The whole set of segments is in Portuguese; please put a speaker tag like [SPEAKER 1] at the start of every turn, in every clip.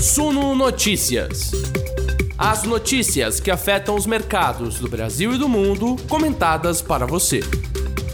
[SPEAKER 1] Suno Notícias. As notícias que afetam os mercados do Brasil e do mundo, comentadas para você.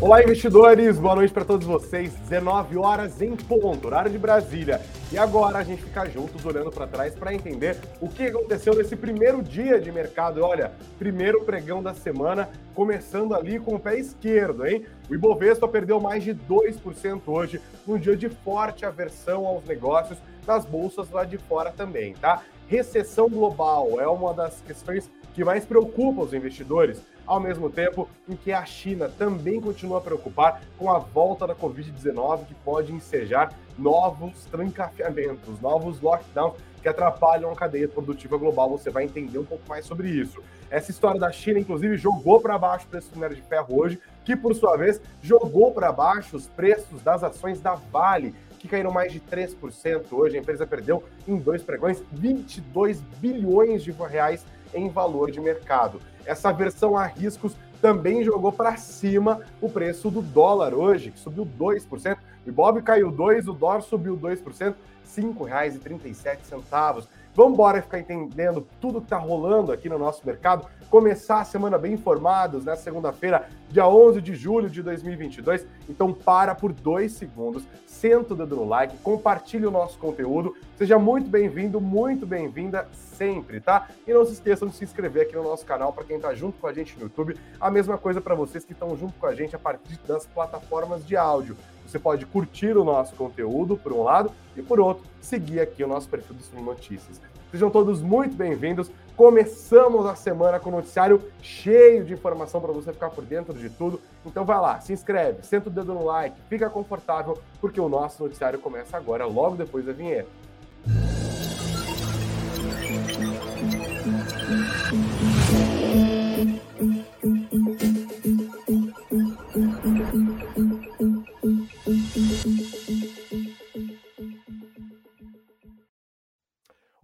[SPEAKER 2] Olá, investidores, boa noite para todos vocês. 19 horas em ponto, horário de Brasília. E agora a gente fica juntos olhando para trás para entender o que aconteceu nesse primeiro dia de mercado. Olha, primeiro pregão da semana, começando ali com o pé esquerdo, hein? O Ibovespa perdeu mais de 2% hoje, num dia de forte aversão aos negócios das bolsas lá de fora também, tá? Recessão global é uma das questões que mais preocupa os investidores ao mesmo tempo em que a China também continua a preocupar com a volta da Covid-19, que pode ensejar novos trancafiamentos, novos lockdowns que atrapalham a cadeia produtiva global. Você vai entender um pouco mais sobre isso. Essa história da China, inclusive, jogou para baixo o preço do minério de ferro hoje, que, por sua vez, jogou para baixo os preços das ações da Vale, que caíram mais de 3% hoje. A empresa perdeu em dois pregões 22 bilhões de reais em valor de mercado. Essa versão a riscos também jogou para cima o preço do dólar hoje, que subiu 2%. O Ibob caiu 2%, o dólar subiu 2%, R$ 5,37. Vamos embora ficar entendendo tudo que está rolando aqui no nosso mercado. Começar a semana bem informados, nessa segunda-feira, dia 11 de julho de 2022. Então, para por dois segundos, senta o dedo no like, compartilhe o nosso conteúdo. Seja muito bem-vindo, muito bem-vinda sempre, tá? E não se esqueçam de se inscrever aqui no nosso canal para quem está junto com a gente no YouTube. A mesma coisa para vocês que estão junto com a gente a partir das plataformas de áudio. Você pode curtir o nosso conteúdo, por um lado, e por outro, seguir aqui o nosso perfil do Sul Notícias. Sejam todos muito bem-vindos. Começamos a semana com um noticiário cheio de informação para você ficar por dentro de tudo. Então vai lá, se inscreve, senta o dedo no like, fica confortável, porque o nosso noticiário começa agora, logo depois da vinheta.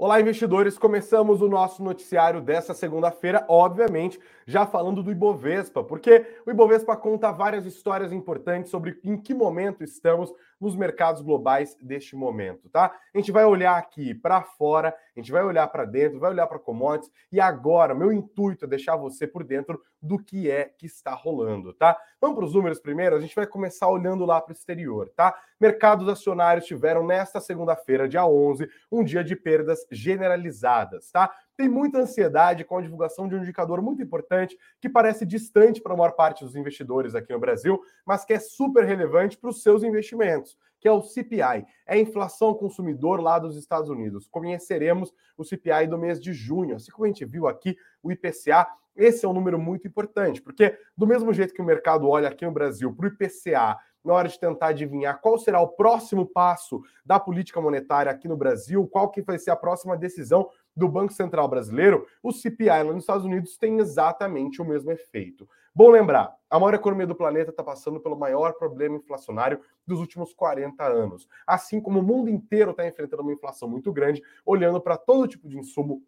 [SPEAKER 2] Olá, investidores! Começamos o nosso noticiário dessa segunda-feira, obviamente, já falando do Ibovespa, porque o Ibovespa conta várias histórias importantes sobre em que momento estamos nos mercados globais deste momento, tá? A gente vai olhar aqui para fora, a gente vai olhar para dentro, vai olhar para commodities e agora meu intuito é deixar você por dentro do que é que está rolando, tá? Vamos para os números primeiro, a gente vai começar olhando lá para o exterior, tá? Mercados acionários tiveram nesta segunda-feira, dia 11, um dia de perdas generalizadas, tá? Tem muita ansiedade com a divulgação de um indicador muito importante que parece distante para a maior parte dos investidores aqui no Brasil, mas que é super relevante para os seus investimentos, que é o CPI, é a inflação consumidor lá dos Estados Unidos. Conheceremos o CPI do mês de junho, assim como a gente viu aqui o IPCA. Esse é um número muito importante, porque do mesmo jeito que o mercado olha aqui no Brasil para o IPCA na hora de tentar adivinhar qual será o próximo passo da política monetária aqui no Brasil, qual que vai ser a próxima decisão do Banco Central Brasileiro, o CPI lá nos Estados Unidos tem exatamente o mesmo efeito. Bom lembrar, a maior economia do planeta está passando pelo maior problema inflacionário dos últimos 40 anos. Assim como o mundo inteiro está enfrentando uma inflação muito grande, olhando para todo tipo de insumo,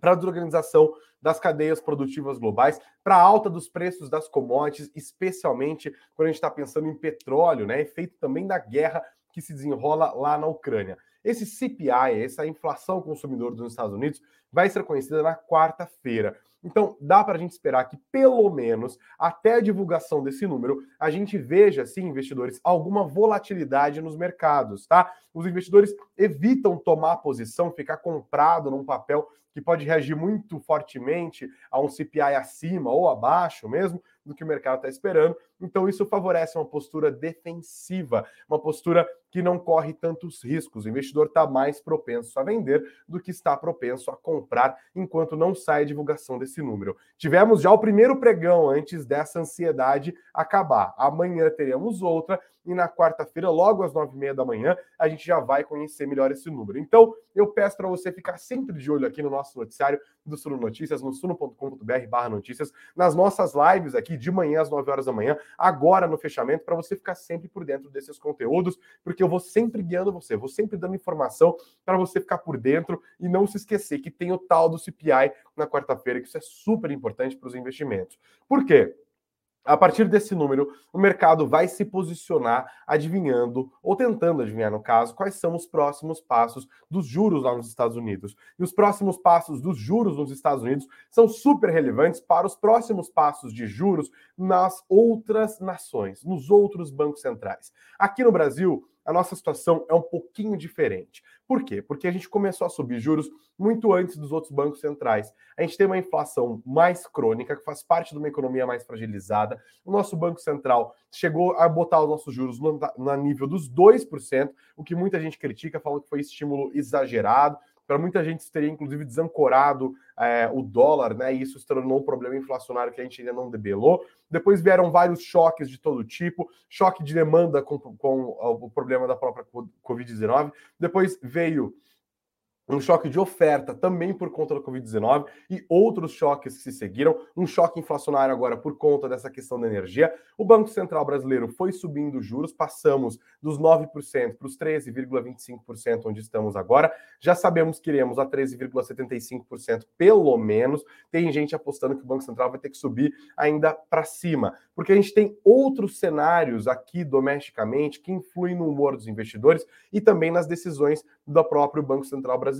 [SPEAKER 2] para a desorganização das cadeias produtivas globais, para a alta dos preços das commodities, especialmente quando a gente está pensando em petróleo, né? Efeito também da guerra que se desenrola lá na Ucrânia. Esse CPI, essa inflação consumidor dos Estados Unidos, vai ser conhecida na quarta-feira. Então, dá para a gente esperar que, pelo menos, até a divulgação desse número, a gente veja, sim, investidores, alguma volatilidade nos mercados, tá? Os investidores evitam tomar posição, ficar comprado num papel que pode reagir muito fortemente a um CPI acima ou abaixo mesmo do que o mercado está esperando. Então, isso favorece uma postura defensiva, uma postura que não corre tantos riscos. O investidor está mais propenso a vender do que está propenso a comprar enquanto não sai a divulgação desse número. Tivemos já o primeiro pregão antes dessa ansiedade acabar. Amanhã teremos outra e na quarta-feira, logo às nove e meia da manhã, a gente já vai conhecer melhor esse número. Então, eu peço para você ficar sempre de olho aqui no nosso noticiário do Suno Notícias, no suno.com.br barra notícias, nas nossas lives aqui de manhã às nove horas da manhã, agora no fechamento, para você ficar sempre por dentro desses conteúdos, porque eu vou sempre guiando você, vou sempre dando informação para você ficar por dentro e não se esquecer que tem o tal do CPI na quarta-feira, que isso é super importante para os investimentos. Por quê? A partir desse número, o mercado vai se posicionar adivinhando, ou tentando adivinhar, no caso, quais são os próximos passos dos juros lá nos Estados Unidos. E os próximos passos dos juros nos Estados Unidos são super relevantes para os próximos passos de juros nas outras nações, nos outros bancos centrais. Aqui no Brasil, a nossa situação é um pouquinho diferente. Por quê? Porque a gente começou a subir juros muito antes dos outros bancos centrais. A gente tem uma inflação mais crônica, que faz parte de uma economia mais fragilizada. O nosso Banco Central chegou a botar os nossos juros no, nível dos 2%, o que muita gente critica, falando que foi estímulo exagerado. Para muita gente, isso teria inclusive desancorado é, o dólar, né? E isso se tornou um problema inflacionário que a gente ainda não debelou. Depois vieram vários choques de todo tipo, choque de demanda com, com o problema da própria Covid-19. Depois veio um choque de oferta também por conta da Covid-19 e outros choques que se seguiram, um choque inflacionário agora por conta dessa questão da energia. O Banco Central brasileiro foi subindo juros, passamos dos 9% para os 13,25% onde estamos agora. Já sabemos que iremos a 13,75% pelo menos. Tem gente apostando que o Banco Central vai ter que subir ainda para cima, porque a gente tem outros cenários aqui domesticamente que influem no humor dos investidores e também nas decisões do próprio Banco Central brasileiro.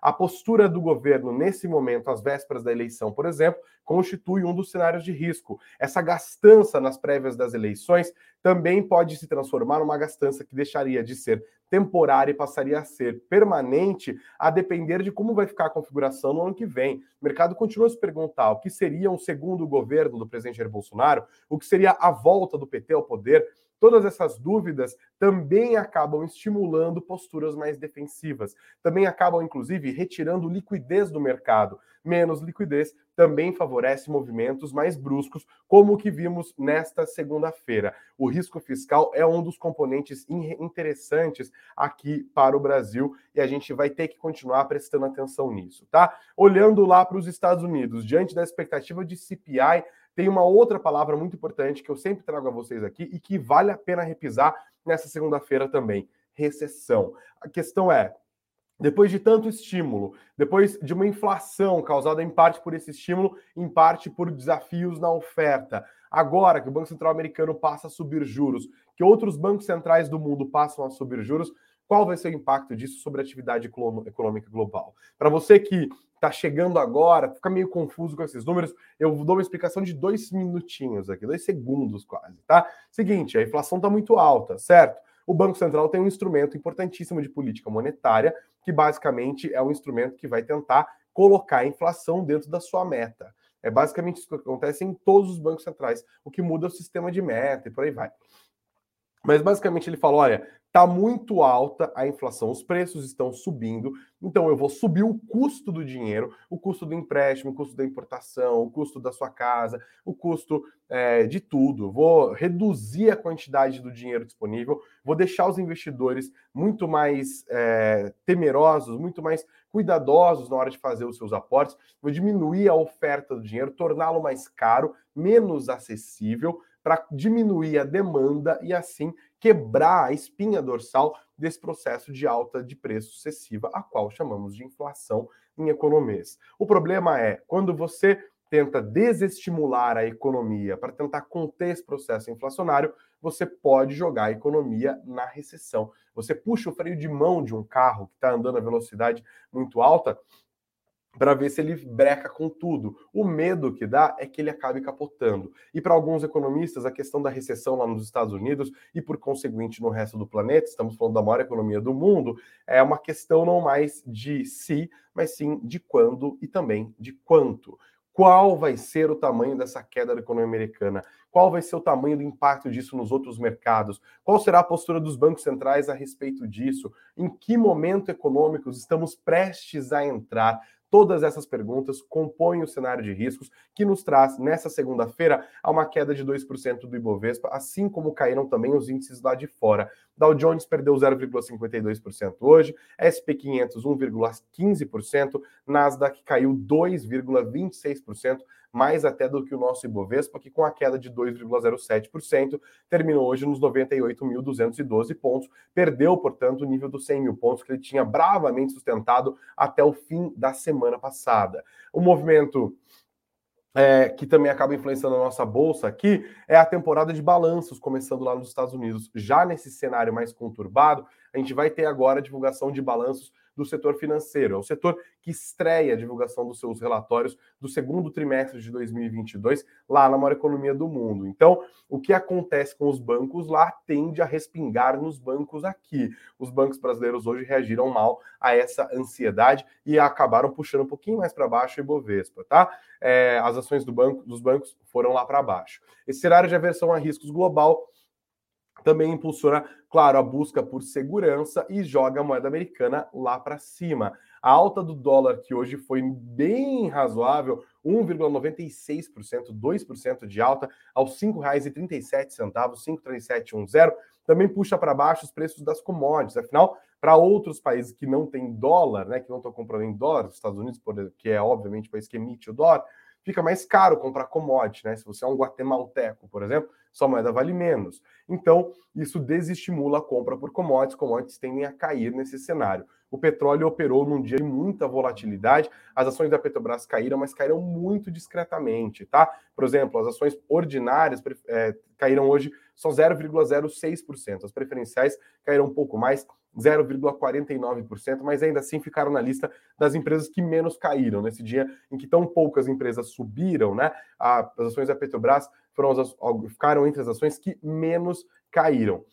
[SPEAKER 2] A postura do governo nesse momento, às vésperas da eleição, por exemplo, constitui um dos cenários de risco. Essa gastança nas prévias das eleições também pode se transformar numa gastança que deixaria de ser temporária e passaria a ser permanente, a depender de como vai ficar a configuração no ano que vem. O mercado continua a se perguntar o que seria um segundo governo do presidente Jair Bolsonaro, o que seria a volta do PT ao poder. Todas essas dúvidas também acabam estimulando posturas mais defensivas, também acabam, inclusive, retirando liquidez do mercado. Menos liquidez também favorece movimentos mais bruscos, como o que vimos nesta segunda-feira. O risco fiscal é um dos componentes interessantes aqui para o Brasil e a gente vai ter que continuar prestando atenção nisso, tá? Olhando lá para os Estados Unidos, diante da expectativa de CPI tem uma outra palavra muito importante que eu sempre trago a vocês aqui e que vale a pena repisar nessa segunda-feira também: recessão. A questão é. Depois de tanto estímulo, depois de uma inflação causada em parte por esse estímulo, em parte por desafios na oferta, agora que o Banco Central americano passa a subir juros, que outros bancos centrais do mundo passam a subir juros, qual vai ser o impacto disso sobre a atividade econômica global? Para você que está chegando agora, fica meio confuso com esses números, eu dou uma explicação de dois minutinhos aqui, dois segundos quase, tá? Seguinte, a inflação está muito alta, certo? O Banco Central tem um instrumento importantíssimo de política monetária, que basicamente é um instrumento que vai tentar colocar a inflação dentro da sua meta. É basicamente isso que acontece em todos os bancos centrais, o que muda o sistema de meta e por aí vai. Mas basicamente ele fala: olha, Está muito alta a inflação, os preços estão subindo, então eu vou subir o custo do dinheiro, o custo do empréstimo, o custo da importação, o custo da sua casa, o custo é, de tudo. Vou reduzir a quantidade do dinheiro disponível, vou deixar os investidores muito mais é, temerosos, muito mais cuidadosos na hora de fazer os seus aportes, vou diminuir a oferta do dinheiro, torná-lo mais caro, menos acessível para diminuir a demanda e assim quebrar a espinha dorsal desse processo de alta de preço sucessiva, a qual chamamos de inflação em economias. O problema é quando você tenta desestimular a economia para tentar conter esse processo inflacionário, você pode jogar a economia na recessão. Você puxa o freio de mão de um carro que está andando a velocidade muito alta, para ver se ele breca com tudo. O medo que dá é que ele acabe capotando. E para alguns economistas, a questão da recessão lá nos Estados Unidos e, por conseguinte, no resto do planeta, estamos falando da maior economia do mundo, é uma questão não mais de se, mas sim de quando e também de quanto. Qual vai ser o tamanho dessa queda da economia americana? Qual vai ser o tamanho do impacto disso nos outros mercados? Qual será a postura dos bancos centrais a respeito disso? Em que momento econômico estamos prestes a entrar? Todas essas perguntas compõem o cenário de riscos que nos traz, nessa segunda-feira, a uma queda de 2% do Ibovespa, assim como caíram também os índices lá de fora. Dow Jones perdeu 0,52% hoje, SP 500 1,15%, Nasdaq caiu 2,26%, mais até do que o nosso Ibovespa, que com a queda de 2,07%, terminou hoje nos 98.212 pontos, perdeu, portanto, o nível dos 100 mil pontos que ele tinha bravamente sustentado até o fim da semana passada. O movimento é, que também acaba influenciando a nossa bolsa aqui, é a temporada de balanços começando lá nos Estados Unidos. Já nesse cenário mais conturbado, a gente vai ter agora a divulgação de balanços do setor financeiro. É o setor que estreia a divulgação dos seus relatórios do segundo trimestre de 2022 lá na maior economia do mundo. Então, o que acontece com os bancos lá tende a respingar nos bancos aqui. Os bancos brasileiros hoje reagiram mal a essa ansiedade e acabaram puxando um pouquinho mais para baixo o Ibovespa, tá? É, as ações do banco, dos bancos foram lá para baixo. Esse cenário de aversão a riscos global também impulsiona, claro, a busca por segurança e joga a moeda americana lá para cima. A alta do dólar, que hoje foi bem razoável, 1,96%, 2% de alta, aos R$ 5,37, 5,3710, também puxa para baixo os preços das commodities. Afinal, para outros países que não têm dólar, né, que não estão comprando em dólar, os Estados Unidos, que é obviamente o país que emite o dólar, fica mais caro comprar commodity, né? Se você é um guatemalteco, por exemplo, sua moeda vale menos. Então, isso desestimula a compra por commodities, commodities tendem a cair nesse cenário. O petróleo operou num dia de muita volatilidade, as ações da Petrobras caíram, mas caíram muito discretamente, tá? Por exemplo, as ações ordinárias é, caíram hoje só 0,06%, as preferenciais caíram um pouco mais, 0,49%, mas ainda assim ficaram na lista das empresas que menos caíram. Nesse dia em que tão poucas empresas subiram, né? as ações da Petrobras foram as, ficaram entre as ações que menos caíram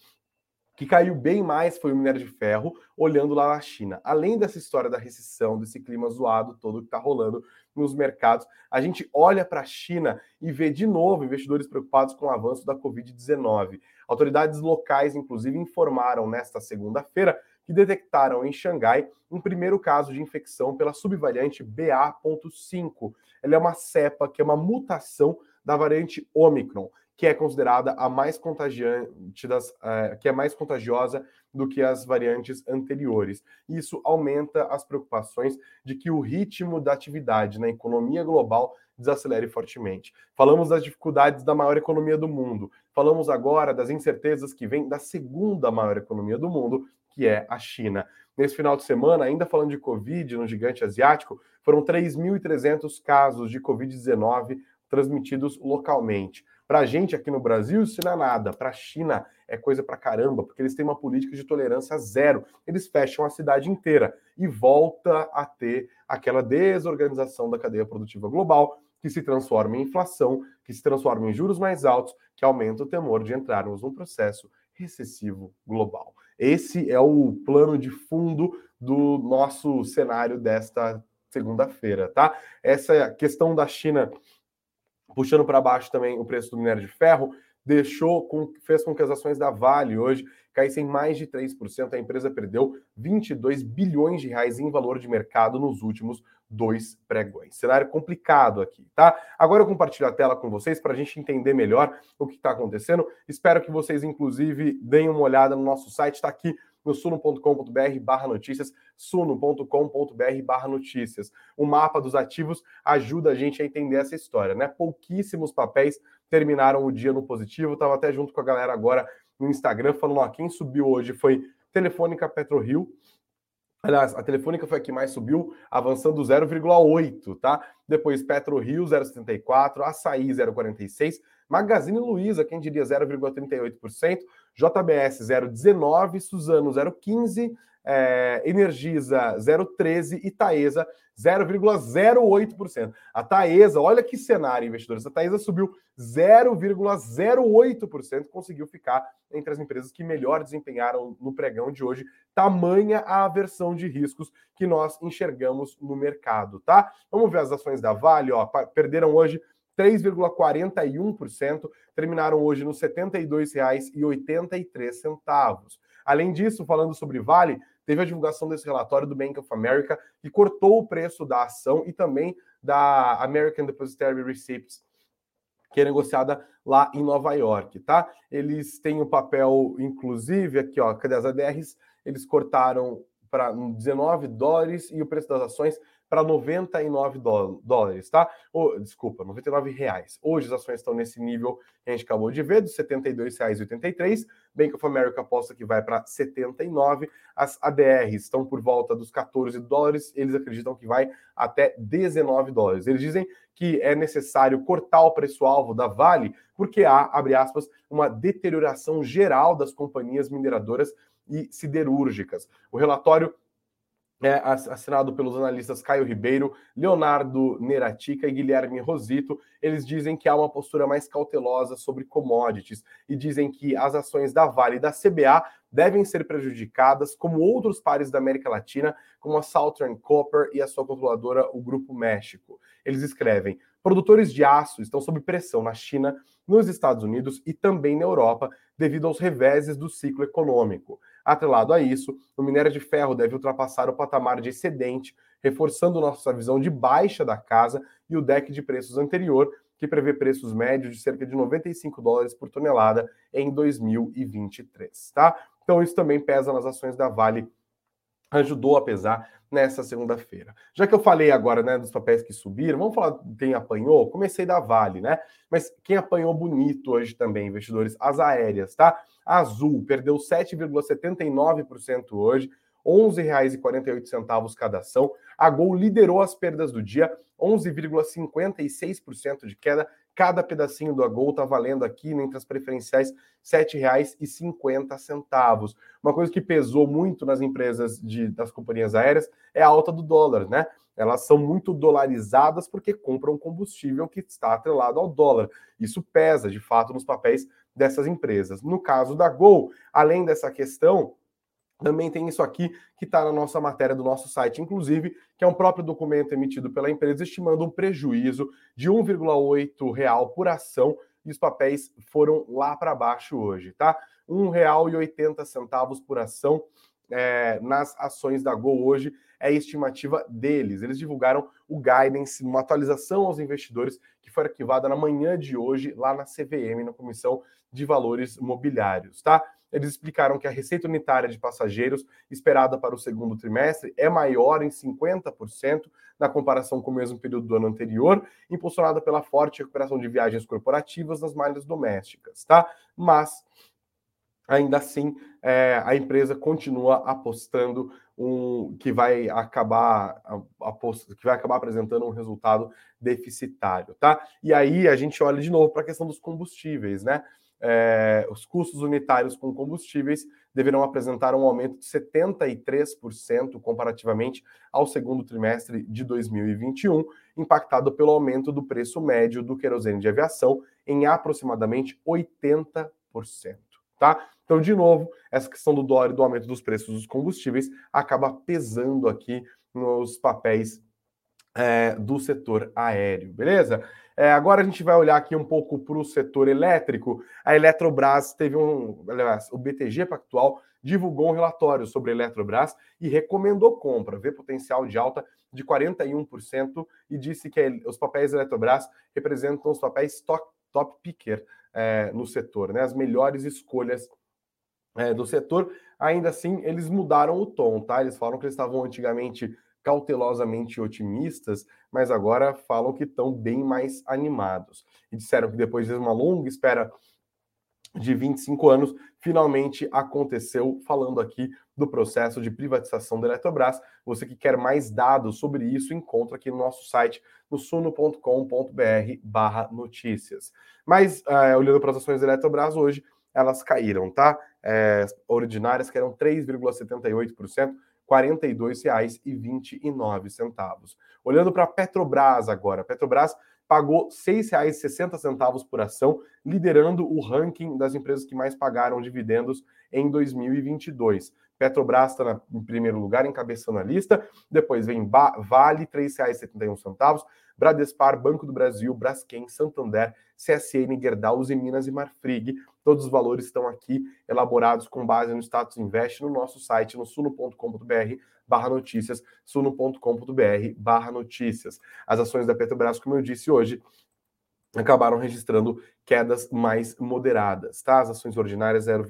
[SPEAKER 2] que caiu bem mais foi o minério de ferro, olhando lá na China. Além dessa história da recessão, desse clima zoado todo que está rolando nos mercados, a gente olha para a China e vê de novo investidores preocupados com o avanço da Covid-19. Autoridades locais, inclusive, informaram nesta segunda-feira que detectaram em Xangai um primeiro caso de infecção pela subvariante BA.5. Ela é uma cepa que é uma mutação da variante Omicron que é considerada a mais contagiante das, uh, que é mais contagiosa do que as variantes anteriores. Isso aumenta as preocupações de que o ritmo da atividade na economia global desacelere fortemente. Falamos das dificuldades da maior economia do mundo. Falamos agora das incertezas que vêm da segunda maior economia do mundo, que é a China. Nesse final de semana, ainda falando de Covid no gigante asiático, foram 3.300 casos de Covid-19 transmitidos localmente. Para a gente aqui no Brasil, isso não é nada. Para a China é coisa para caramba, porque eles têm uma política de tolerância zero. Eles fecham a cidade inteira e volta a ter aquela desorganização da cadeia produtiva global, que se transforma em inflação, que se transforma em juros mais altos, que aumenta o temor de entrarmos num processo recessivo global. Esse é o plano de fundo do nosso cenário desta segunda-feira, tá? Essa questão da China puxando para baixo também o preço do minério de ferro, deixou com, fez com que as ações da Vale hoje caíssem mais de 3%. A empresa perdeu 22 bilhões de reais em valor de mercado nos últimos dois pregões. Cenário complicado aqui, tá? Agora eu compartilho a tela com vocês para a gente entender melhor o que está acontecendo. Espero que vocês, inclusive, deem uma olhada no nosso site. Está aqui no suno.com.br barra notícias, suno.com.br barra notícias. O mapa dos ativos ajuda a gente a entender essa história, né? Pouquíssimos papéis terminaram o dia no positivo. Estava até junto com a galera agora no Instagram falando, ó, quem subiu hoje foi Telefônica PetroRio, Aliás, a Telefônica foi a que mais subiu, avançando 0,8, tá? Depois PetroRio 0,74, Açaí 0,46, Magazine Luiza, quem diria 0,38%, JBS 0,19%, Suzano 0,15%, é, Energisa 0,13% e Taesa 0,08%. A Taesa, olha que cenário, investidores. A Taesa subiu 0,08%, conseguiu ficar entre as empresas que melhor desempenharam no pregão de hoje. Tamanha a aversão de riscos que nós enxergamos no mercado, tá? Vamos ver as ações da Vale, ó, perderam hoje 3,41%, terminaram hoje nos R$ 72,83. Além disso, falando sobre Vale, teve a divulgação desse relatório do Bank of America, que cortou o preço da ação e também da American Depositary Receipts, que é negociada lá em Nova York, tá? Eles têm o um papel, inclusive, aqui, ó, cadê as ADRs? Eles cortaram para 19 dólares e o preço das ações para 99 dólares, tá? Ou, desculpa, 99 reais. Hoje as ações estão nesse nível que a gente acabou de ver, dos R$ 72,83. Bank of America aposta que vai para 79. As ADRs estão por volta dos 14 dólares. Eles acreditam que vai até 19 dólares. Eles dizem que é necessário cortar o preço-alvo da Vale, porque há, abre aspas, uma deterioração geral das companhias mineradoras e siderúrgicas. O relatório é, assinado pelos analistas Caio Ribeiro, Leonardo Neratica e Guilherme Rosito. Eles dizem que há uma postura mais cautelosa sobre commodities e dizem que as ações da Vale e da CBA devem ser prejudicadas, como outros pares da América Latina, como a Southern Copper e a sua controladora, o Grupo México. Eles escrevem: produtores de aço estão sob pressão na China, nos Estados Unidos e também na Europa, devido aos reveses do ciclo econômico. Atrelado a isso, o minério de ferro deve ultrapassar o patamar de excedente, reforçando nossa visão de baixa da casa e o deck de preços anterior, que prevê preços médios de cerca de 95 dólares por tonelada em 2023, tá? Então isso também pesa nas ações da Vale, ajudou a pesar nessa segunda-feira. Já que eu falei agora, né, dos papéis que subiram, vamos falar quem apanhou? Comecei da Vale, né? Mas quem apanhou bonito hoje também, investidores, as aéreas, tá? Azul perdeu 7,79% hoje, R$ 11,48 cada ação. A Gol liderou as perdas do dia, 11,56% de queda. Cada pedacinho do Gol está valendo aqui, entre as preferenciais, R$ 7,50. Uma coisa que pesou muito nas empresas de, das companhias aéreas é a alta do dólar, né? Elas são muito dolarizadas porque compram combustível que está atrelado ao dólar. Isso pesa, de fato, nos papéis dessas empresas. No caso da Gol, além dessa questão, também tem isso aqui que está na nossa matéria do nosso site, inclusive, que é um próprio documento emitido pela empresa estimando um prejuízo de R$ 1,8 por ação e os papéis foram lá para baixo hoje, tá? R$ 1,80 por ação é, nas ações da Gol hoje é a estimativa deles. Eles divulgaram o guidance, uma atualização aos investidores que foi arquivada na manhã de hoje lá na CVM, na Comissão de Valores Mobiliários, tá? Eles explicaram que a receita unitária de passageiros esperada para o segundo trimestre é maior em 50% na comparação com o mesmo período do ano anterior, impulsionada pela forte recuperação de viagens corporativas nas malhas domésticas, tá? Mas ainda assim é, a empresa continua apostando um que vai acabar que vai acabar apresentando um resultado deficitário, tá? E aí a gente olha de novo para a questão dos combustíveis, né? É, os custos unitários com combustíveis deverão apresentar um aumento de 73% comparativamente ao segundo trimestre de 2021, impactado pelo aumento do preço médio do querosene de aviação em aproximadamente 80%, tá? Então, de novo, essa questão do dólar e do aumento dos preços dos combustíveis acaba pesando aqui nos papéis é, do setor aéreo, beleza? É, agora a gente vai olhar aqui um pouco para o setor elétrico. A Eletrobras teve um. Aliás, o BTG Pactual divulgou um relatório sobre a Eletrobras e recomendou compra, vê potencial de alta de 41% e disse que os papéis da Eletrobras representam os papéis top, top picker é, no setor, né? As melhores escolhas é, do setor. Ainda assim, eles mudaram o tom, tá? Eles falaram que eles estavam antigamente cautelosamente otimistas, mas agora falam que estão bem mais animados. E disseram que depois de uma longa espera de 25 anos, finalmente aconteceu, falando aqui do processo de privatização da Eletrobras. Você que quer mais dados sobre isso, encontra aqui no nosso site, no suno.com.br barra notícias. Mas, uh, olhando para as ações da Eletrobras hoje, elas caíram, tá? É, ordinárias que eram 3,78%, R$ 42,29. Olhando para a Petrobras agora, a Petrobras pagou R$ 6,60 por ação, liderando o ranking das empresas que mais pagaram dividendos em 2022. Petrobras está em primeiro lugar, encabeçando a lista. Depois vem ba Vale, R$ 3,71. Bradespar, Banco do Brasil, Braskem, Santander, CSN, Gerdau, Minas e Marfrig. Todos os valores estão aqui elaborados com base no Status Invest no nosso site, no suno.com.br barra notícias, suno.com.br barra notícias. As ações da Petrobras, como eu disse hoje, acabaram registrando quedas mais moderadas, tá? As ações ordinárias 0,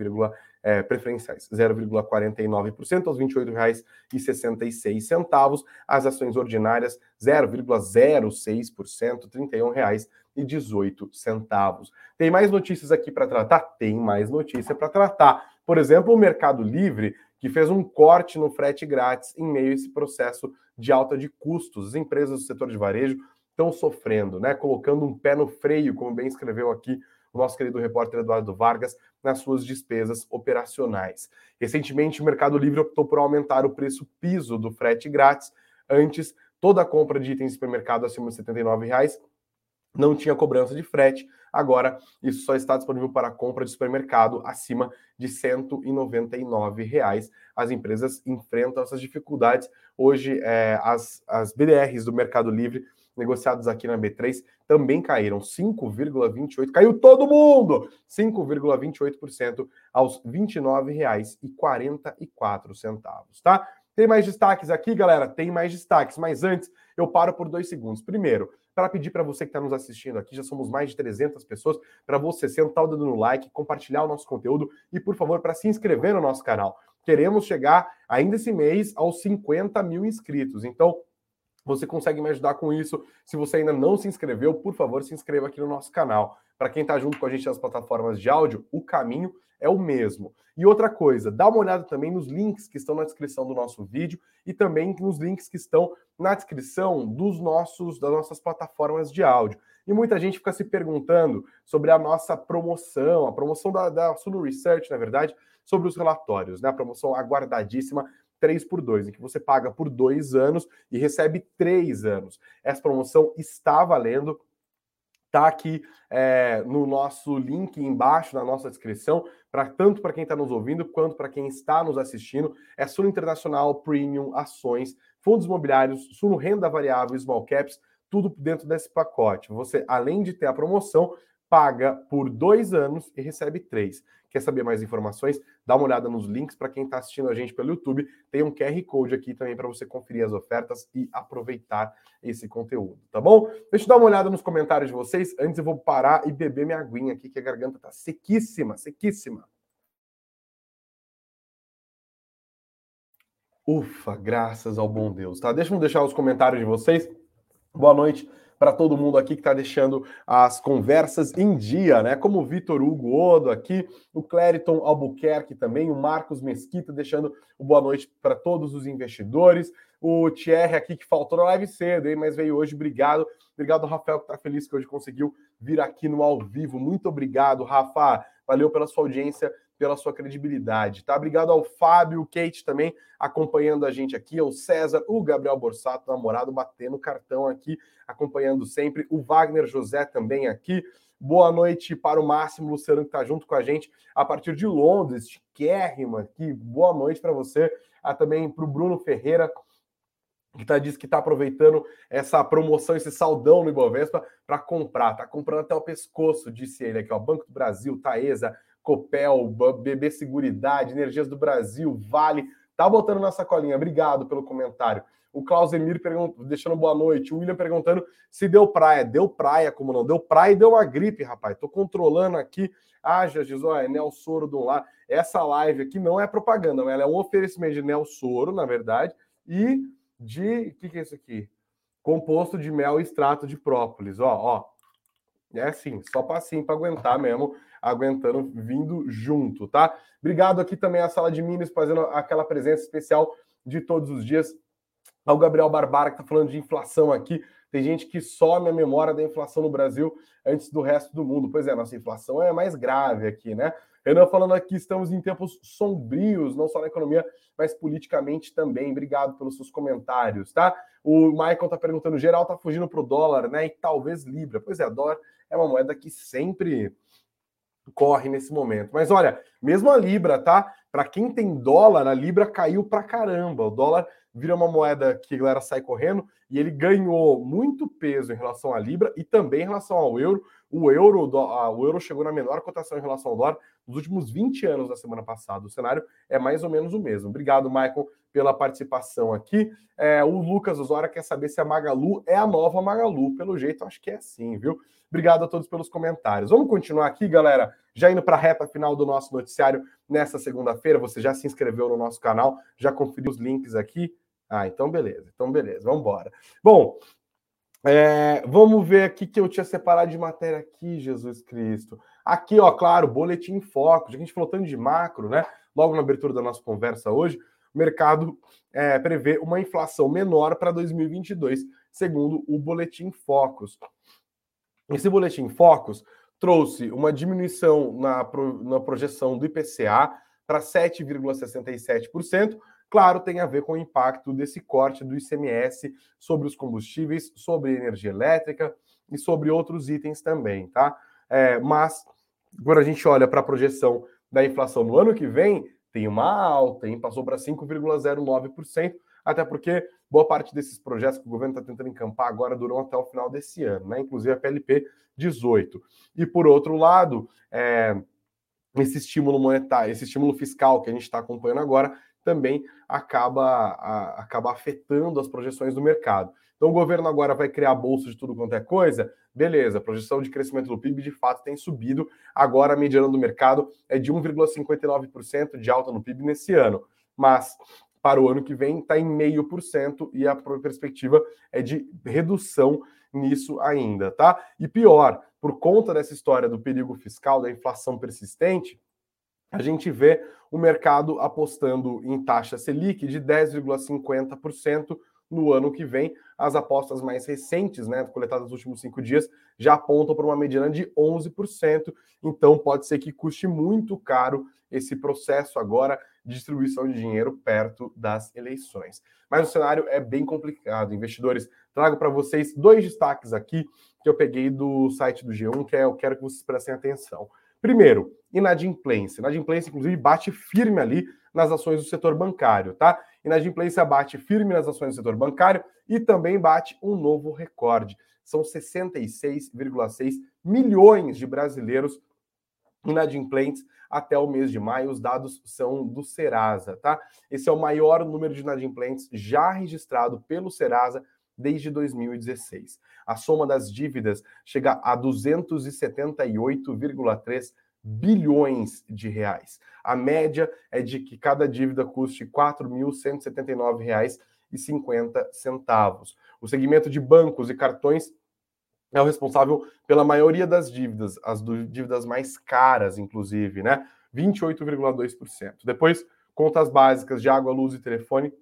[SPEAKER 2] é, preferenciais 0,49% aos R$ 28,66. As ações ordinárias 0,06%, R$ 31,18. Tem mais notícias aqui para tratar? Tem mais notícia para tratar. Por exemplo, o Mercado Livre, que fez um corte no frete grátis em meio a esse processo de alta de custos. As empresas do setor de varejo estão sofrendo, né? Colocando um pé no freio, como bem escreveu aqui o nosso querido repórter Eduardo Vargas, nas suas despesas operacionais. Recentemente, o Mercado Livre optou por aumentar o preço piso do frete grátis. Antes, toda a compra de itens de supermercado acima de R$ 79,00 não tinha cobrança de frete. Agora, isso só está disponível para compra de supermercado acima de 199 reais. As empresas enfrentam essas dificuldades. Hoje, é, as, as BDRs do Mercado Livre negociados aqui na B3 também caíram 5,28%. Caiu todo mundo! 5,28% aos R$ 29,44, tá? Tem mais destaques aqui, galera? Tem mais destaques, mas antes eu paro por dois segundos. Primeiro, para pedir para você que está nos assistindo aqui, já somos mais de 300 pessoas, para você sentar o dedo no like, compartilhar o nosso conteúdo e, por favor, para se inscrever no nosso canal. Queremos chegar ainda esse mês aos 50 mil inscritos. Então, você consegue me ajudar com isso. Se você ainda não se inscreveu, por favor, se inscreva aqui no nosso canal. Para quem está junto com a gente nas plataformas de áudio, o caminho é o mesmo. E outra coisa, dá uma olhada também nos links que estão na descrição do nosso vídeo e também nos links que estão na descrição dos nossos das nossas plataformas de áudio. E muita gente fica se perguntando sobre a nossa promoção, a promoção da, da Suno Research, na verdade, sobre os relatórios, né? A promoção aguardadíssima 3 por 2, em que você paga por dois anos e recebe três anos. Essa promoção está valendo. Está aqui é, no nosso link embaixo, na nossa descrição, para tanto para quem está nos ouvindo quanto para quem está nos assistindo. É Suno Internacional, Premium, Ações, Fundos Imobiliários, Suno Renda Variável, Small Caps, tudo dentro desse pacote. Você, além de ter a promoção, paga por dois anos e recebe três. Quer saber mais informações? Dá uma olhada nos links para quem está assistindo a gente pelo YouTube. Tem um QR Code aqui também para você conferir as ofertas e aproveitar esse conteúdo, tá bom? Deixa eu dar uma olhada nos comentários de vocês. Antes eu vou parar e beber minha aguinha aqui, que a garganta está sequíssima, sequíssima. Ufa, graças ao bom Deus, tá? Deixa eu deixar os comentários de vocês. Boa noite para todo mundo aqui que está deixando as conversas em dia, né? Como o Vitor Hugo Odo aqui, o Clériton Albuquerque também, o Marcos Mesquita deixando o boa noite para todos os investidores, o Thierry aqui que faltou na live cedo, hein? mas veio hoje, obrigado. Obrigado, Rafael, que está feliz que hoje conseguiu vir aqui no ao vivo. Muito obrigado, Rafa. Valeu pela sua audiência pela sua credibilidade, tá? Obrigado ao Fábio, Kate também acompanhando a gente aqui, ao César, o Gabriel Borsato, namorado, batendo cartão aqui, acompanhando sempre, o Wagner José também aqui. Boa noite para o Máximo Luciano, que está junto com a gente a partir de Londres, chiquérrima aqui. Boa noite para você. Ah, também para o Bruno Ferreira, que tá, diz que está aproveitando essa promoção, esse saldão no Ibovespa para comprar. Está comprando até o pescoço, disse ele aqui, ó. Banco do Brasil, Taesa, Copel, BB Seguridade, Energias do Brasil, Vale. Tá botando na sacolinha. Obrigado pelo comentário. O Klaus Emir deixando boa noite. O William perguntando se deu praia. Deu praia, como não? Deu praia e deu uma gripe, rapaz. Tô controlando aqui. Ah, Jesus, olha, é Nel Soro do lá. Essa live aqui não é propaganda, ela é um oferecimento de Nel Soro, na verdade, e de. O que, que é isso aqui? Composto de mel e extrato de própolis. Ó, ó. É assim, só passinho para aguentar mesmo aguentando, vindo junto, tá? Obrigado aqui também à Sala de Minas, fazendo aquela presença especial de todos os dias. Ao Gabriel Barbara, que está falando de inflação aqui. Tem gente que some a memória da inflação no Brasil antes do resto do mundo. Pois é, nossa inflação é mais grave aqui, né? Renan falando aqui, estamos em tempos sombrios, não só na economia, mas politicamente também. Obrigado pelos seus comentários, tá? O Michael tá perguntando, geral tá fugindo pro dólar, né? E talvez Libra. Pois é, dólar é uma moeda que sempre corre nesse momento. Mas olha, mesmo a Libra, tá? Para quem tem dólar, a Libra caiu pra caramba. O dólar vira uma moeda que a galera sai correndo e ele ganhou muito peso em relação à Libra e também em relação ao euro. O euro, o euro chegou na menor cotação em relação ao dólar nos últimos 20 anos da semana passada. O cenário é mais ou menos o mesmo. Obrigado, Michael, pela participação aqui. É, o Lucas Osório quer saber se a Magalu é a nova Magalu. Pelo jeito, acho que é sim, viu? Obrigado a todos pelos comentários. Vamos continuar aqui, galera. Já indo para a reta final do nosso noticiário nessa segunda-feira. Você já se inscreveu no nosso canal, já conferiu os links aqui. Ah, então beleza, então beleza, vamos embora. Bom, é, vamos ver aqui que eu tinha separado de matéria aqui, Jesus Cristo. Aqui, ó, claro, boletim em foco. Já que a gente falou tanto de macro, né? Logo na abertura da nossa conversa hoje, o mercado é, prevê uma inflação menor para 2022, segundo o Boletim Focus. Esse Boletim Focus trouxe uma diminuição na, na projeção do IPCA para 7,67%. Claro, tem a ver com o impacto desse corte do ICMS sobre os combustíveis, sobre energia elétrica e sobre outros itens também, tá? É, mas, quando a gente olha para a projeção da inflação no ano que vem, tem uma alta, hein? passou para 5,09%, até porque boa parte desses projetos que o governo está tentando encampar agora duram até o final desse ano, né? inclusive a PLP 18. E por outro lado, é, esse estímulo monetário, esse estímulo fiscal que a gente está acompanhando agora, também acaba, a, acaba afetando as projeções do mercado. Então o governo agora vai criar bolsa de tudo quanto é coisa, beleza, a projeção de crescimento do PIB de fato tem subido, agora a mediana do mercado é de 1,59% de alta no PIB nesse ano, mas para o ano que vem está em meio por cento e a perspectiva é de redução nisso ainda, tá? E pior, por conta dessa história do perigo fiscal, da inflação persistente, a gente vê o mercado apostando em taxa Selic de 10,50% no ano que vem. As apostas mais recentes, né, coletadas nos últimos cinco dias, já apontam para uma mediana de 11%. Então, pode ser que custe muito caro esse processo agora de distribuição de dinheiro perto das eleições. Mas o cenário é bem complicado. Investidores, trago para vocês dois destaques aqui que eu peguei do site do G1, que é, eu quero que vocês prestem atenção. Primeiro, inadimplência. Inadimplência, inclusive, bate firme ali nas ações do setor bancário, tá? Inadimplência bate firme nas ações do setor bancário e também bate um novo recorde. São 66,6 milhões de brasileiros inadimplentes até o mês de maio. Os dados são do Serasa, tá? Esse é o maior número de inadimplentes já registrado pelo Serasa desde 2016. A soma das dívidas chega a 278,3 bilhões de reais. A média é de que cada dívida custe R$ 4.179,50. O segmento de bancos e cartões é o responsável pela maioria das dívidas, as dívidas mais caras, inclusive, né? 28,2%. Depois, contas básicas de água, luz e telefone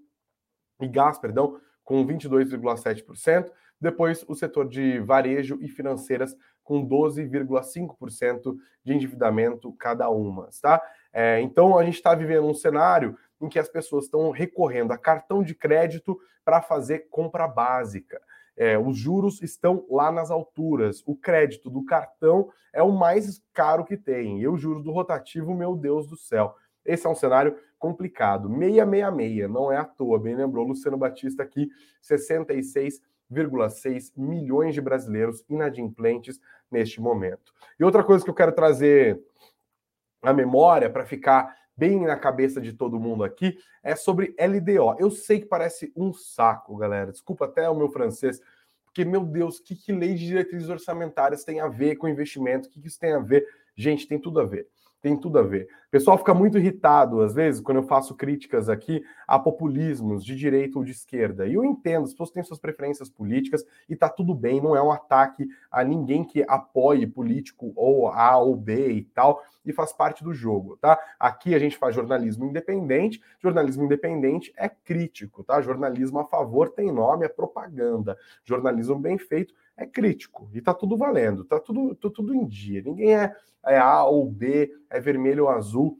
[SPEAKER 2] e gás, perdão, com 22,7%. Depois, o setor de varejo e financeiras com 12,5% de endividamento cada uma, tá? É, então, a gente está vivendo um cenário em que as pessoas estão recorrendo a cartão de crédito para fazer compra básica. É, os juros estão lá nas alturas. O crédito do cartão é o mais caro que tem. E os juros do rotativo, meu Deus do céu. Esse é um cenário complicado. 666, não é à toa, bem lembrou Luciano Batista aqui, 66,6 milhões de brasileiros inadimplentes neste momento. E outra coisa que eu quero trazer à memória para ficar bem na cabeça de todo mundo aqui é sobre LDO. Eu sei que parece um saco, galera. Desculpa até o meu francês, porque, meu Deus, que, que lei de diretrizes orçamentárias tem a ver com investimento? O que, que isso tem a ver? Gente, tem tudo a ver tem tudo a ver. O pessoal fica muito irritado, às vezes, quando eu faço críticas aqui a populismos de direita ou de esquerda. E eu entendo, as pessoas têm suas preferências políticas e tá tudo bem, não é um ataque a ninguém que apoie político ou A ou B e tal, e faz parte do jogo, tá? Aqui a gente faz jornalismo independente, jornalismo independente é crítico, tá? Jornalismo a favor tem nome, é propaganda. Jornalismo bem feito é crítico e tá tudo valendo, tá tudo, tá tudo em dia. Ninguém é, é A ou B, é vermelho ou azul.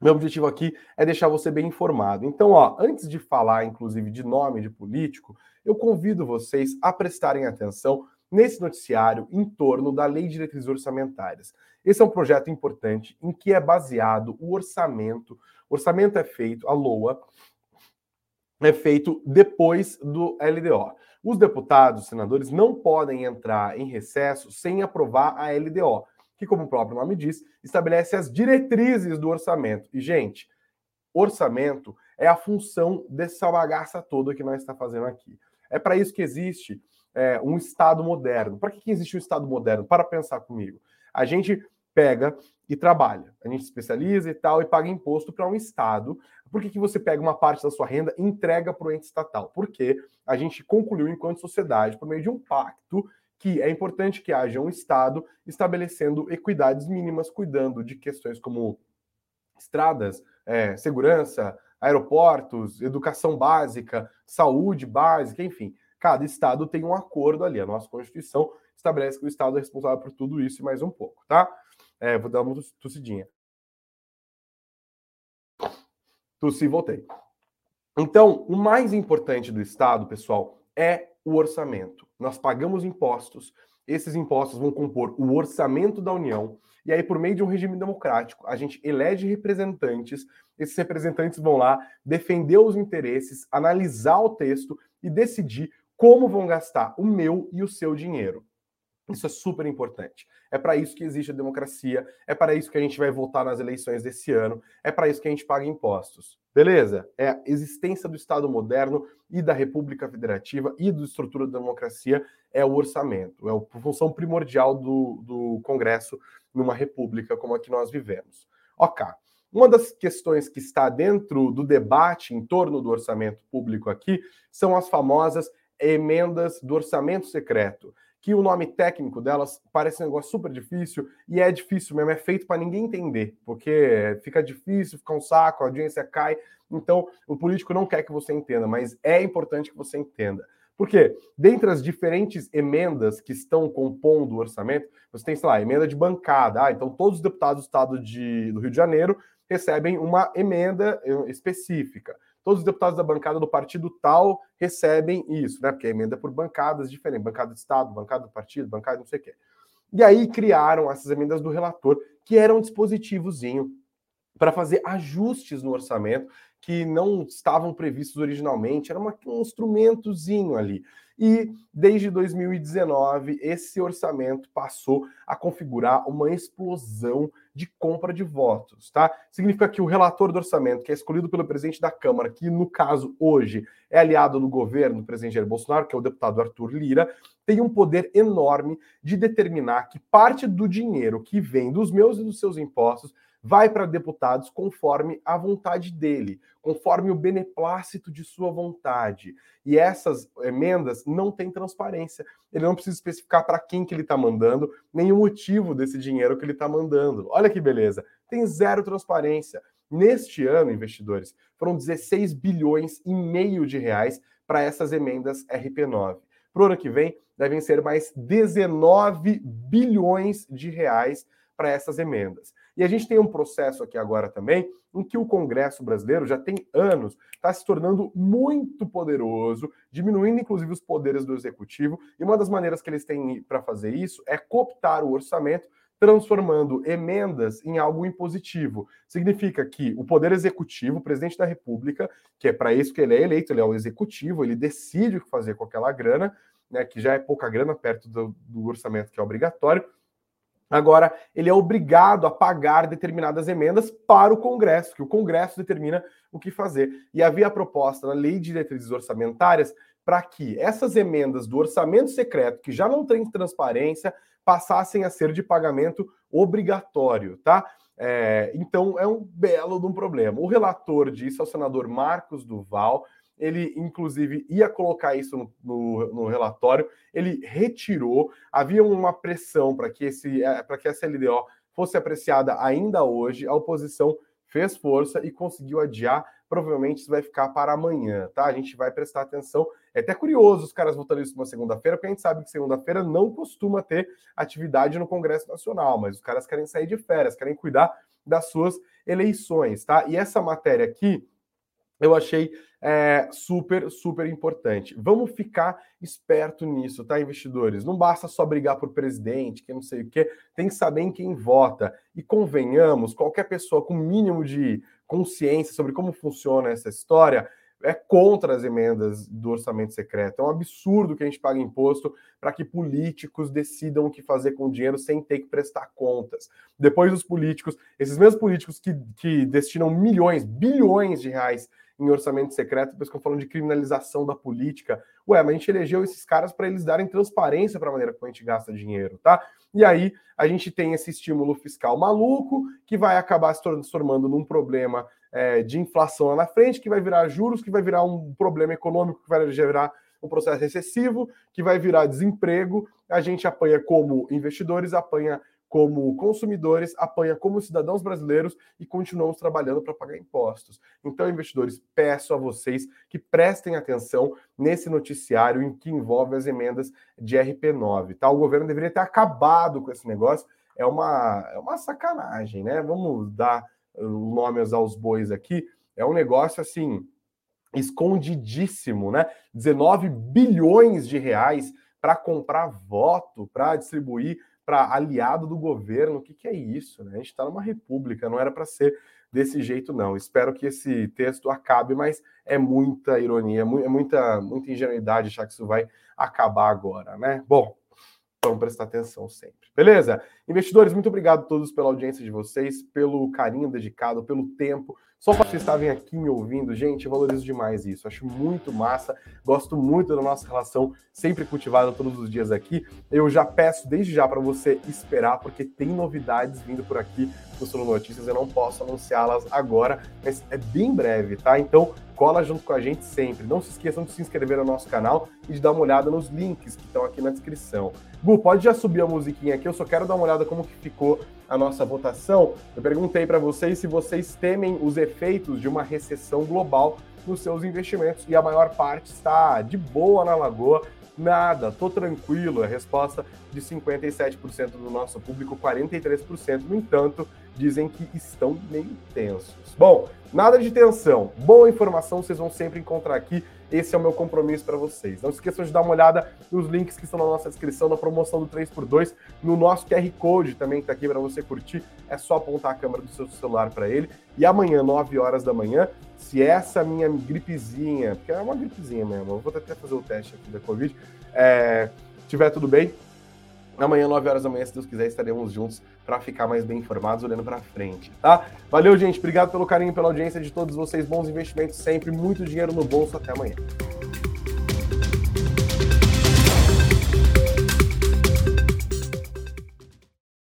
[SPEAKER 2] Meu objetivo aqui é deixar você bem informado. Então, ó, antes de falar, inclusive, de nome de político, eu convido vocês a prestarem atenção nesse noticiário em torno da Lei de Diretrizes Orçamentárias. Esse é um projeto importante em que é baseado o orçamento. O orçamento é feito, a LOA, é feito depois do LDO. Os deputados, senadores, não podem entrar em recesso sem aprovar a LDO, que, como o próprio nome diz, estabelece as diretrizes do orçamento. E, gente, orçamento é a função dessa bagaça toda que nós está fazendo aqui. É para isso que existe é, um Estado moderno. Para que, que existe um Estado moderno? Para pensar comigo. A gente pega e trabalha. A gente especializa e tal e paga imposto para um Estado. Por que, que você pega uma parte da sua renda e entrega para o ente estatal? Porque a gente concluiu, enquanto sociedade, por meio de um pacto, que é importante que haja um Estado estabelecendo equidades mínimas, cuidando de questões como estradas, é, segurança, aeroportos, educação básica, saúde básica, enfim. Cada Estado tem um acordo ali. A nossa Constituição estabelece que o Estado é responsável por tudo isso e mais um pouco, tá? É, vou dar uma tossidinha. Tossi, voltei. Então, o mais importante do Estado, pessoal, é o orçamento. Nós pagamos impostos, esses impostos vão compor o orçamento da União, e aí, por meio de um regime democrático, a gente elege representantes, esses representantes vão lá defender os interesses, analisar o texto e decidir como vão gastar o meu e o seu dinheiro. Isso é super importante. É para isso que existe a democracia, é para isso que a gente vai votar nas eleições desse ano, é para isso que a gente paga impostos. Beleza? É a existência do Estado moderno e da República Federativa e da estrutura da democracia é o orçamento, é a função primordial do, do Congresso numa república como a que nós vivemos. Ok. Uma das questões que está dentro do debate em torno do orçamento público aqui são as famosas emendas do orçamento secreto que o nome técnico delas parece um negócio super difícil e é difícil mesmo, é feito para ninguém entender, porque fica difícil, fica um saco, a audiência cai. Então, o político não quer que você entenda, mas é importante que você entenda. Porque, dentre as diferentes emendas que estão compondo o orçamento, você tem, sei lá, emenda de bancada. Ah, então todos os deputados do estado de, do Rio de Janeiro recebem uma emenda eh, específica todos os deputados da bancada do partido tal recebem isso, né? Porque a emenda é por bancadas diferentes, bancada de Estado, bancada do partido, bancada não sei o quê. E aí criaram essas emendas do relator, que era um dispositivozinho para fazer ajustes no orçamento que não estavam previstos originalmente, era uma, um instrumentozinho ali. E desde 2019, esse orçamento passou a configurar uma explosão de compra de votos, tá? Significa que o relator do orçamento, que é escolhido pelo presidente da Câmara, que no caso hoje é aliado do governo do presidente Jair Bolsonaro, que é o deputado Arthur Lira, tem um poder enorme de determinar que parte do dinheiro que vem dos meus e dos seus impostos vai para deputados conforme a vontade dele, conforme o beneplácito de sua vontade. E essas emendas não têm transparência. Ele não precisa especificar para quem que ele está mandando, nem o motivo desse dinheiro que ele está mandando. Olha que beleza. Tem zero transparência. Neste ano, investidores, foram 16 bilhões e meio de reais para essas emendas RP9. Para o ano que vem, devem ser mais 19 bilhões de reais para essas emendas. E a gente tem um processo aqui agora também em que o Congresso brasileiro já tem anos, está se tornando muito poderoso, diminuindo inclusive os poderes do executivo. E uma das maneiras que eles têm para fazer isso é cooptar o orçamento transformando emendas em algo impositivo. Significa que o Poder Executivo, o presidente da República, que é para isso que ele é eleito, ele é o executivo, ele decide o que fazer com aquela grana, né, que já é pouca grana perto do, do orçamento que é obrigatório, Agora, ele é obrigado a pagar determinadas emendas para o Congresso, que o Congresso determina o que fazer. E havia a proposta na Lei de Diretrizes Orçamentárias para que essas emendas do orçamento secreto, que já não tem transparência, passassem a ser de pagamento obrigatório, tá? É, então é um belo de um problema. O relator disso é o senador Marcos Duval ele inclusive ia colocar isso no, no, no relatório, ele retirou, havia uma pressão para que, esse, é, que essa LDO fosse apreciada ainda hoje, a oposição fez força e conseguiu adiar. Provavelmente isso vai ficar para amanhã, tá? A gente vai prestar atenção. É até curioso os caras votando isso numa segunda-feira, porque a gente sabe que segunda-feira não costuma ter atividade no Congresso Nacional, mas os caras querem sair de férias, querem cuidar das suas eleições, tá? E essa matéria aqui, eu achei é, super, super importante. Vamos ficar esperto nisso, tá, investidores? Não basta só brigar por presidente, que não sei o quê, tem que saber em quem vota. E convenhamos, qualquer pessoa com mínimo de consciência sobre como funciona essa história é contra as emendas do orçamento secreto. É um absurdo que a gente pague imposto para que políticos decidam o que fazer com o dinheiro sem ter que prestar contas. Depois os políticos, esses mesmos políticos que, que destinam milhões, bilhões de reais em orçamento secreto, depois que eu de criminalização da política. Ué, mas a gente elegeu esses caras para eles darem transparência para a maneira como a gente gasta dinheiro, tá? E aí a gente tem esse estímulo fiscal maluco que vai acabar se transformando num problema é, de inflação lá na frente, que vai virar juros, que vai virar um problema econômico, que vai gerar um processo recessivo, que vai virar desemprego. A gente apanha como investidores, apanha como consumidores, apanha como cidadãos brasileiros e continuamos trabalhando para pagar impostos. Então, investidores, peço a vocês que prestem atenção nesse noticiário em que envolve as emendas de RP9. Tá? O governo deveria ter acabado com esse negócio. É uma, é uma sacanagem, né? Vamos dar o nome aos bois aqui. É um negócio assim escondidíssimo, né? 19 bilhões de reais para comprar voto, para distribuir para aliado do governo. O que, que é isso? Né? A gente está numa república, não era para ser desse jeito, não. Espero que esse texto acabe, mas é muita ironia, é muita, muita ingenuidade achar que isso vai acabar agora, né? Bom, vamos prestar atenção sempre. Beleza? Investidores, muito obrigado a todos pela audiência de vocês, pelo carinho dedicado, pelo tempo. Só para vocês estarem aqui me ouvindo, gente, eu valorizo demais isso. Acho muito massa. Gosto muito da nossa relação, sempre cultivada todos os dias aqui. Eu já peço desde já para você esperar, porque tem novidades vindo por aqui no Solo Notícias. Eu não posso anunciá-las agora, mas é bem breve, tá? Então, cola junto com a gente sempre. Não se esqueçam de se inscrever no nosso canal e de dar uma olhada nos links que estão aqui na descrição. Bu, pode já subir a musiquinha aqui, eu só quero dar uma olhada como que ficou a nossa votação. Eu perguntei para vocês se vocês temem os efeitos de uma recessão global nos seus investimentos e a maior parte está de boa na lagoa, nada, tô tranquilo. A resposta de 57% do nosso público, 43%, no entanto, dizem que estão meio tensos. Bom, nada de tensão, boa informação vocês vão sempre encontrar aqui esse é o meu compromisso para vocês. Não esqueçam de dar uma olhada nos links que estão na nossa descrição da promoção do 3x2, no nosso QR Code também que está aqui para você curtir. É só apontar a câmera do seu celular para ele. E amanhã, 9 horas da manhã, se essa minha gripezinha, porque é uma gripezinha mesmo, eu vou até fazer o teste aqui da Covid, é, tiver tudo bem, Amanhã, 9 horas da manhã, se Deus quiser, estaremos juntos para ficar mais bem informados, olhando para frente, tá? Valeu, gente. Obrigado pelo carinho, pela audiência de todos vocês. Bons investimentos sempre, muito dinheiro no bolso. Até amanhã.